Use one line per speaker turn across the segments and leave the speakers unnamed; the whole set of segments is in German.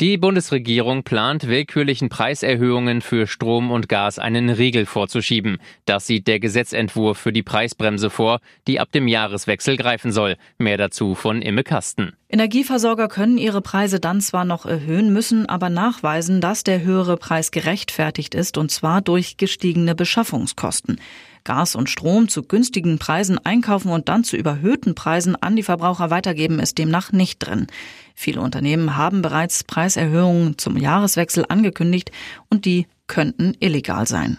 Die Bundesregierung plant, willkürlichen Preiserhöhungen für Strom und Gas einen Riegel vorzuschieben. Das sieht der Gesetzentwurf für die Preisbremse vor, die ab dem Jahreswechsel greifen soll. Mehr dazu von Imme Kasten.
Energieversorger können ihre Preise dann zwar noch erhöhen, müssen aber nachweisen, dass der höhere Preis gerechtfertigt ist, und zwar durch gestiegene Beschaffungskosten. Gas und Strom zu günstigen Preisen einkaufen und dann zu überhöhten Preisen an die Verbraucher weitergeben, ist demnach nicht drin. Viele Unternehmen haben bereits Preiserhöhungen zum Jahreswechsel angekündigt und die könnten illegal sein.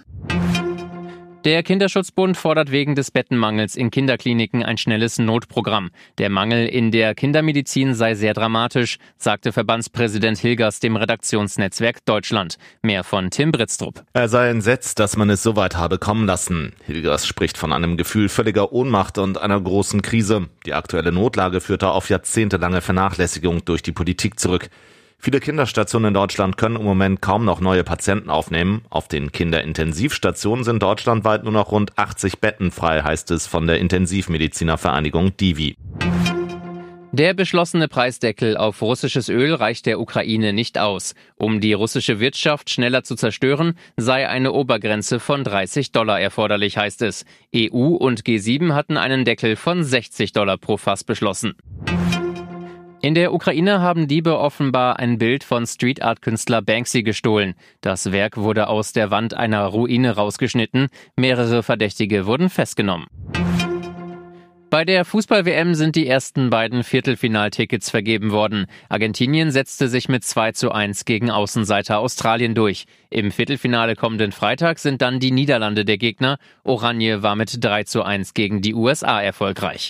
Der Kinderschutzbund fordert wegen des Bettenmangels in Kinderkliniken ein schnelles Notprogramm. Der Mangel in der Kindermedizin sei sehr dramatisch, sagte Verbandspräsident Hilgers dem Redaktionsnetzwerk Deutschland. Mehr von Tim Britztrup.
Er sei entsetzt, dass man es so weit habe kommen lassen. Hilgers spricht von einem Gefühl völliger Ohnmacht und einer großen Krise. Die aktuelle Notlage führte auf jahrzehntelange Vernachlässigung durch die Politik zurück. Viele Kinderstationen in Deutschland können im Moment kaum noch neue Patienten aufnehmen. Auf den Kinderintensivstationen sind deutschlandweit nur noch rund 80 Betten frei, heißt es von der Intensivmedizinervereinigung Divi.
Der beschlossene Preisdeckel auf russisches Öl reicht der Ukraine nicht aus. Um die russische Wirtschaft schneller zu zerstören, sei eine Obergrenze von 30 Dollar erforderlich, heißt es. EU und G7 hatten einen Deckel von 60 Dollar pro Fass beschlossen. In der Ukraine haben Diebe offenbar ein Bild von Street Art Künstler Banksy gestohlen. Das Werk wurde aus der Wand einer Ruine rausgeschnitten. Mehrere Verdächtige wurden festgenommen. Bei der Fußball-WM sind die ersten beiden Viertelfinaltickets vergeben worden. Argentinien setzte sich mit 2 zu 1 gegen Außenseiter Australien durch. Im Viertelfinale kommenden Freitag sind dann die Niederlande der Gegner. Oranje war mit 3 zu 1 gegen die USA erfolgreich.